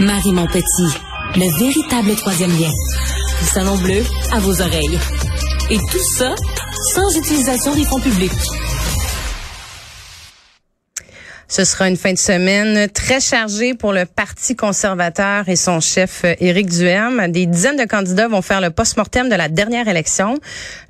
Marie Montpetit, le véritable troisième lien. Salon bleu à vos oreilles. Et tout ça sans utilisation des fonds publics. Ce sera une fin de semaine très chargée pour le Parti conservateur et son chef euh, Éric Duhem. Des dizaines de candidats vont faire le post-mortem de la dernière élection.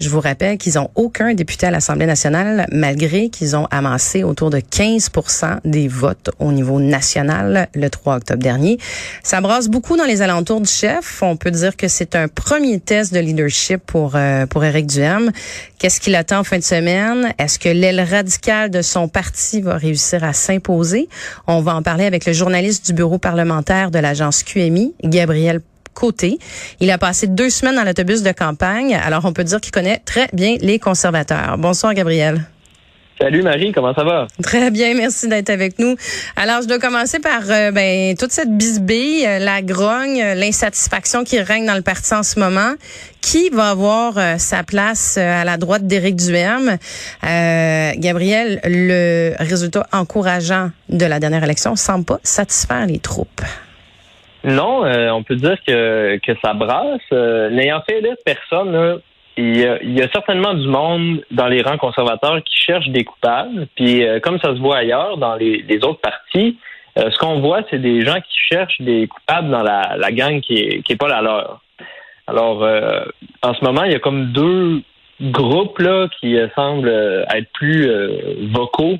Je vous rappelle qu'ils ont aucun député à l'Assemblée nationale, malgré qu'ils ont amassé autour de 15% des votes au niveau national le 3 octobre dernier. Ça brasse beaucoup dans les alentours du chef. On peut dire que c'est un premier test de leadership pour, euh, pour Éric Duhem. Qu'est-ce qu'il attend en fin de semaine? Est-ce que l'aile radicale de son parti va réussir à On va en parler avec le journaliste du bureau parlementaire de l'agence QMI, Gabriel Côté. Il a passé deux semaines dans l'autobus de campagne, alors on peut dire qu'il connaît très bien les conservateurs. Bonsoir, Gabriel. Salut Marie, comment ça va? Très bien, merci d'être avec nous. Alors, je dois commencer par euh, ben, toute cette bisbille, euh, la grogne, euh, l'insatisfaction qui règne dans le parti en ce moment. Qui va avoir sa place à la droite d'Éric Duhem? Gabriel, le résultat encourageant de la dernière élection semble pas satisfaire les troupes. Non, on peut dire que, que ça brasse. N'ayant fait là, personne, il y, a, certainement du monde dans les rangs conservateurs qui cherchent des coupables. Puis euh, comme ça se voit ailleurs dans les, autres partis, euh, ce qu'on voit, c'est des gens qui cherchent des coupables dans la, la gang qui est, qui est pas la leur. Alors, euh, en ce moment, il y a comme deux groupes là qui semblent être plus vocaux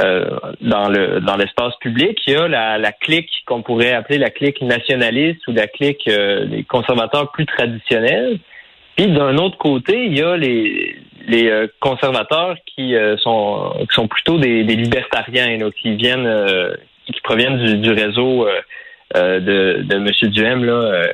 dans le dans l'espace public. Il y a la, la clique qu'on pourrait appeler la clique nationaliste ou la clique des conservateurs plus traditionnels. Puis d'un autre côté, il y a les, les euh, conservateurs qui euh, sont qui sont plutôt des, des libertariens, qui viennent euh, qui proviennent du, du réseau de, de M. Duhem, là,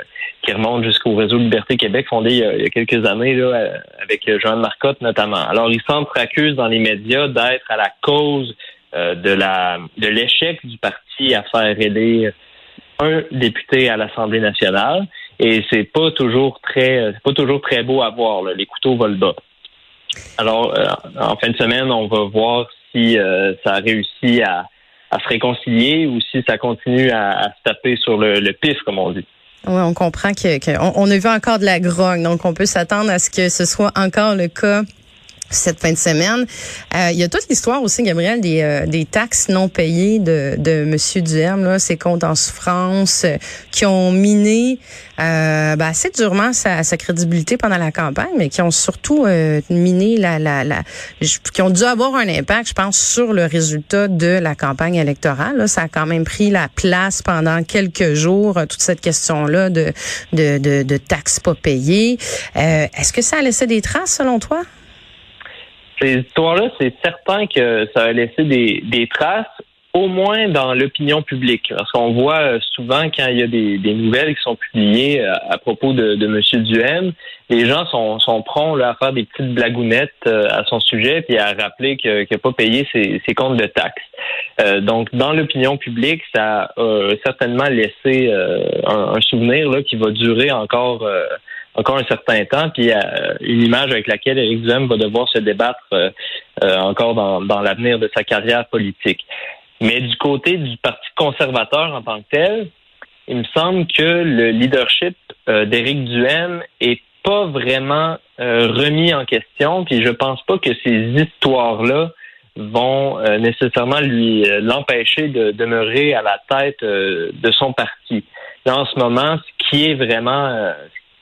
qui remonte jusqu'au réseau Liberté Québec, fondé il y a, quelques années là, avec Joanne Marcotte notamment. Alors, ils s'entre-accusent dans les médias d'être à la cause de la de l'échec du parti à faire élire un député à l'Assemblée nationale. Et c'est pas toujours très, c'est pas toujours très beau à voir. Les couteaux volent bas. Alors, euh, en fin de semaine, on va voir si euh, ça a réussi à, se réconcilier ou si ça continue à, se taper sur le, pif, comme on dit. Oui, on comprend que, on, a vu encore de la grogne, donc on peut s'attendre à ce que ce soit encore le cas cette fin de semaine. Euh, il y a toute l'histoire aussi, Gabriel, des, euh, des taxes non payées de, de M. Duhem, là, ses comptes en souffrance, euh, qui ont miné ben, assez durement sa, sa, crédibilité pendant la campagne, mais qui ont surtout miné la, la, la, qui ont dû avoir un impact, je pense, sur le résultat de la campagne électorale. Là, ça a quand même pris la place pendant quelques jours, toute cette question-là de, de, de, de taxes pas payées. Est-ce que ça a laissé des traces, selon toi? Ces histoires-là, c'est certain que ça a laissé des, des traces, au moins dans l'opinion publique. Parce qu'on voit euh, souvent quand il y a des, des nouvelles qui sont publiées euh, à, propos de, de M. Duhem, les gens sont, sont là, à faire des petites blagounettes euh, à son sujet puis à rappeler qu'il n'a pas payé ses, ses, comptes de taxes. donc, dans l'opinion publique, ça a certainement laissé un, un, souvenir là, qui va durer encore encore un certain temps, puis euh, une image avec laquelle Éric Duhem va devoir se débattre euh, euh, encore dans, dans l'avenir de sa carrière politique. Mais du côté du Parti conservateur en tant que tel, il me semble que le leadership d'Éric Duhem est pas vraiment remis en question, puis je pense pas que ces histoires-là vont nécessairement lui l'empêcher de demeurer à la tête de son parti. Là, en ce moment, ce qui est vraiment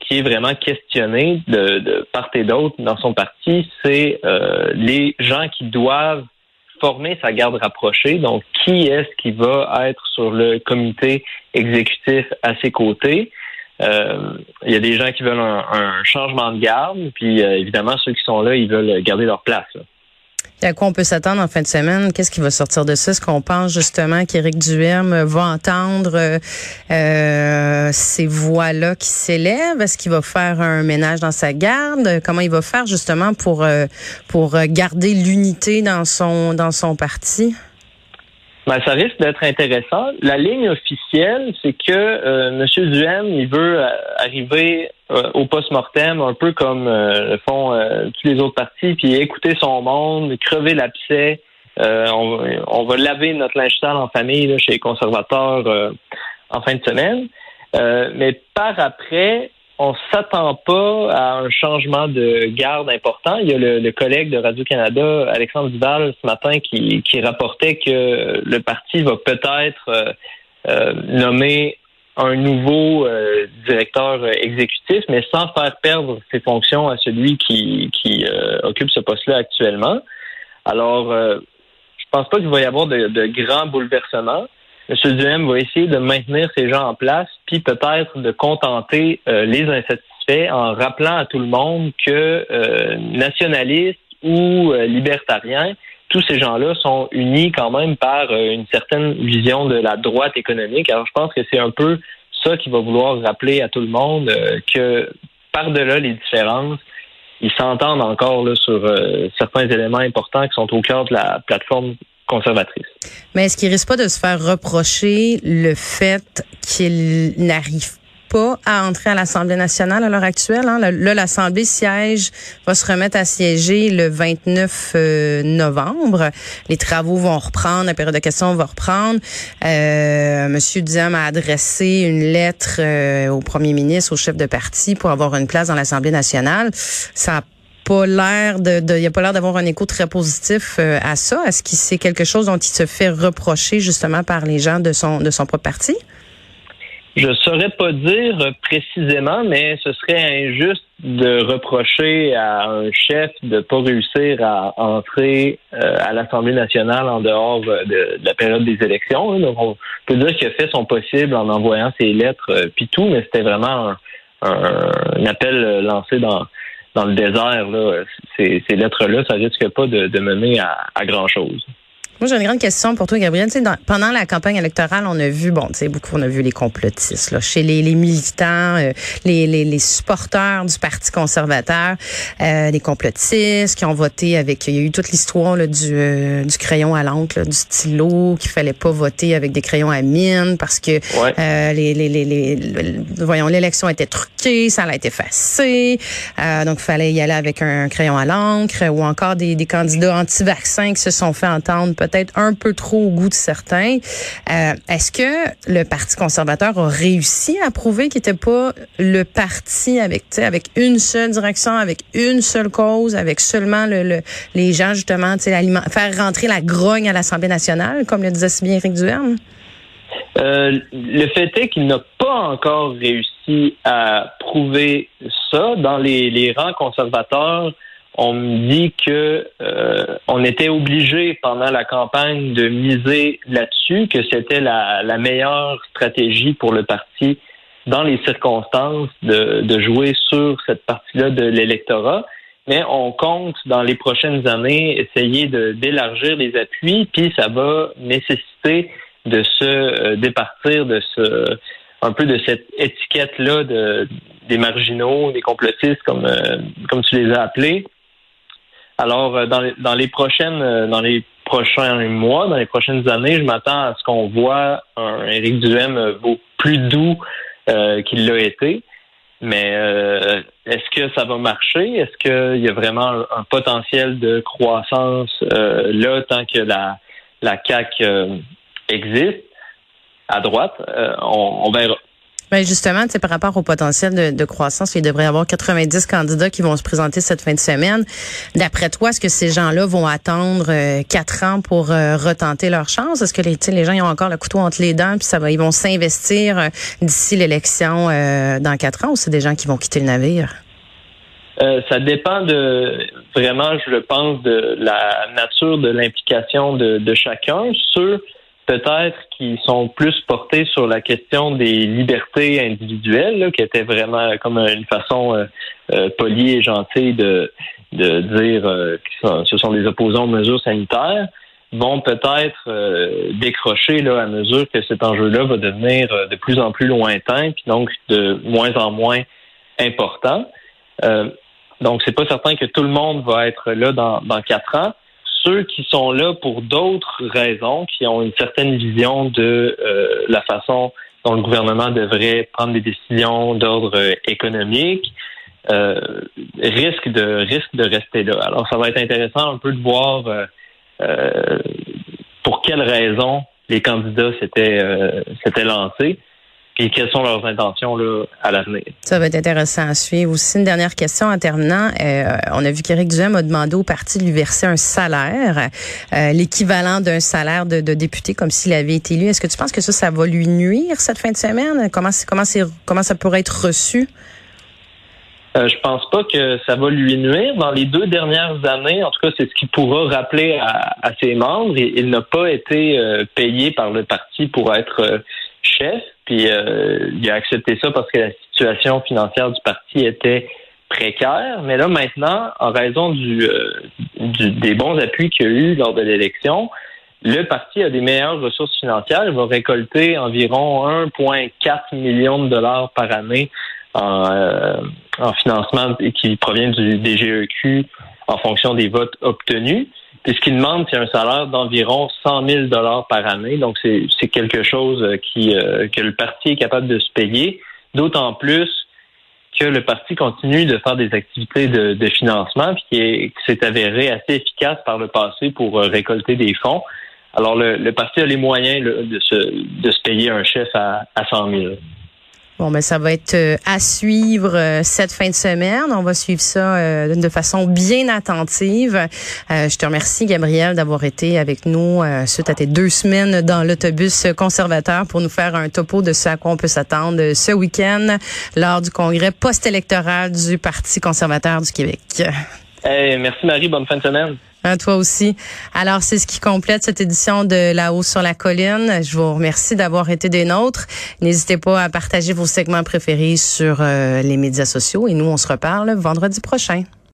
qui est vraiment questionné de, part et d'autre dans son parti, c'est euh, les gens qui doivent former sa garde rapprochée. Donc, qui est-ce qui va être sur le comité exécutif à ses côtés? Euh, il y a des gens qui veulent un, changement de garde, puis euh, évidemment, ceux qui sont là, ils veulent garder leur place. À quoi on peut s'attendre en fin de semaine? Qu'est-ce qui va sortir de ça? Est-ce qu'on pense justement qu'Éric Duhem va entendre euh, euh, ces voix-là qui s'élèvent? Est-ce qu'il va faire un ménage dans sa garde? Comment il va faire justement pour, euh, pour garder l'unité dans son, dans son parti? Ben, ça risque d'être intéressant. La ligne officielle, c'est que euh, M. Duhem, il veut euh, arriver euh, au post-mortem, un peu comme le font tous les autres partis, puis écouter son monde, crever l'abcès. On, on, va laver notre linge sale en famille là, chez les conservateurs en fin de semaine. mais par après, on s'attend pas à un changement de garde important. Il y a le, collègue de Radio-Canada, Alexandre Duval, ce matin, qui, qui rapportait que le parti va peut-être nommer un nouveau euh, directeur exécutif, mais sans faire perdre ses fonctions à celui qui, qui euh, occupe ce poste-là actuellement. Alors, euh, je pense pas qu'il va y avoir de, de, grands bouleversements. M. Duhem va essayer de maintenir ces gens en place, puis peut-être de contenter les insatisfaits en rappelant à tout le monde que nationalistes ou libertariens, tous ces gens-là sont unis quand même par euh, une certaine vision de la droite économique. Alors, je pense que c'est un peu ça qui va vouloir rappeler à tout le monde euh, que par-delà les différences, ils s'entendent encore là, sur euh, certains éléments importants qui sont au cœur de la plateforme conservatrice. Mais est-ce qu'il risque pas de se faire reprocher le fait qu'il n'arrive pas à entrer à l'Assemblée nationale à l'heure actuelle. Hein? Là, l'Assemblée siège, va se remettre à siéger le 29 euh, novembre. Les travaux vont reprendre, la période de questions va reprendre. Euh, Monsieur Diam a adressé une lettre euh, au premier ministre, au chef de parti, pour avoir une place dans l'Assemblée nationale. Ça pas l'air de, a pas l'air d'avoir un écho très positif euh, à ça. Est-ce que c'est quelque chose dont il se fait reprocher justement par les gens de son de son propre parti? Je saurais pas dire précisément, mais ce serait injuste de reprocher à un chef de pas réussir à entrer euh, à l'Assemblée nationale en dehors de, la période des élections. Donc, on peut dire qu'il a fait son possible en envoyant ses lettres euh, puis tout, mais c'était vraiment un, appel lancé dans dans le désert. Là. Ces, lettres-là, ça risque pas de, mener à grand chose. Moi, j'ai une grande question pour toi, Gabriel. dans, pendant la campagne électorale, on a vu, bon, tu sais, beaucoup, on a vu les complotistes, là, chez les, les militants, euh, les, les, les, supporters du Parti conservateur, euh, les complotistes qui ont voté avec, il y a eu toute l'histoire du, euh, du crayon à l'encre, du stylo, qu'il fallait pas voter avec des crayons à mine parce que euh, les, les, les, les, voyons, l'élection était truquée, ça a été effacé, donc il fallait y aller avec un crayon à l'encre, ou encore des, des candidats anti-vaccins qui se sont fait entendre peut-être un peu trop au goût de certains. Euh, est-ce que le Parti conservateur a réussi à prouver qu'il n'était pas le parti avec, avec une seule direction, avec une seule cause, avec seulement le, les gens, justement, faire rentrer la grogne à l'Assemblée nationale, comme le disait si bien Éric Duhem? Euh, le fait est qu'il n'a pas encore réussi à prouver ça. Dans les rangs conservateurs, on me dit que euh, on était obligé pendant la campagne de miser là-dessus, que c'était la, meilleure stratégie pour le parti dans les circonstances de, de jouer sur cette partie-là de l'électorat. Mais on compte dans les prochaines années essayer d'élargir les appuis, puis ça va nécessiter de se euh, départir de ce un peu de cette étiquette-là de des marginaux, des complotistes comme euh, comme tu les as appelés alors, euh, dans les, dans les prochaines, euh, dans les prochains mois, dans les prochaines années, je m'attends à ce qu'on voit un Éric Duhem euh, plus doux qu'il l'a été. Mais est-ce que ça va marcher? Est-ce qu'il y a vraiment un, potentiel de croissance là tant que la, la CAC existe? À droite? on, on verra. Ben justement, c'est par rapport au potentiel de, croissance, il devrait y avoir 90 candidats qui vont se présenter cette fin de semaine. D'après toi, est-ce que ces gens-là vont attendre euh, quatre ans pour euh, retenter leur chance? Est-ce que les, les gens ils ont encore le couteau entre les dents puis ça va, ils vont s'investir euh, d'ici l'élection dans quatre ans ou c'est des gens qui vont quitter le navire? ça dépend de vraiment, je pense, de la nature de l'implication de, de chacun. Ceux peut-être qui sont plus portés sur la question des libertés individuelles, qui était vraiment comme une façon euh, euh, polie et gentille de, de dire euh, que ce sont des opposants aux mesures sanitaires, vont peut-être décrocher là, à mesure que cet enjeu-là va devenir de plus en plus lointain, puis donc de moins en moins important. donc, c'est pas certain que tout le monde va être là dans, dans quatre ans ceux qui sont là pour d'autres raisons, qui ont une certaine vision de euh, la façon dont le gouvernement devrait prendre des décisions d'ordre euh, économique, euh, risquent de risque de rester là. Alors, ça va être intéressant un peu de voir pour quelles raisons les candidats s'étaient s'étaient lancés. Et quelles sont leurs intentions là, à l'avenir? Ça va être intéressant à suivre. Aussi, une dernière question en terminant. Euh, on a vu qu'Éric Duhem a demandé au parti de lui verser un salaire, euh, l'équivalent d'un salaire de, de, député, comme s'il avait été élu. Est-ce que tu penses que ça, ça va lui nuire cette fin de semaine? Comment, comment, comment ça pourrait être reçu? Euh, je pense pas que ça va lui nuire. Dans les deux dernières années, en tout cas, c'est ce qu'il pourra rappeler à, ses membres. Il, n'a pas été euh, payé par le parti pour être euh, chef. Puis euh, il a accepté ça parce que la situation financière du parti était précaire. Mais là, maintenant, en raison du, des bons appuis qu'il y a eu lors de l'élection, le parti a des meilleures ressources financières. Il va récolter environ 1,4 million de dollars par année en, en financement qui provient du DGEQ en fonction des votes obtenus. Puis ce qu'il demande, c'est un salaire d'environ 100 000 dollars par année. Donc c'est quelque chose qui euh, que le parti est capable de se payer. D'autant plus que le parti continue de faire des activités de, financement, puis qui s'est avéré assez efficace par le passé pour euh, récolter des fonds. Alors le, le parti a les moyens de, se, de se payer un chef à, à 100 000. Bon, ben ça va être euh, à suivre euh, cette fin de semaine. On va suivre ça euh, de façon bien attentive. je te remercie, Gabriel, d'avoir été avec nous suite à tes deux semaines dans l'autobus conservateur pour nous faire un topo de ce à quoi on peut s'attendre ce week-end lors du congrès post-électoral du Parti conservateur du Québec. Hey, merci Marie, bonne fin de semaine. À toi aussi. Alors, c'est ce qui complète cette édition de La Haut sur la colline. Je vous remercie d'avoir été des nôtres. N'hésitez pas à partager vos segments préférés sur euh, les médias sociaux et nous, on se reparle vendredi prochain.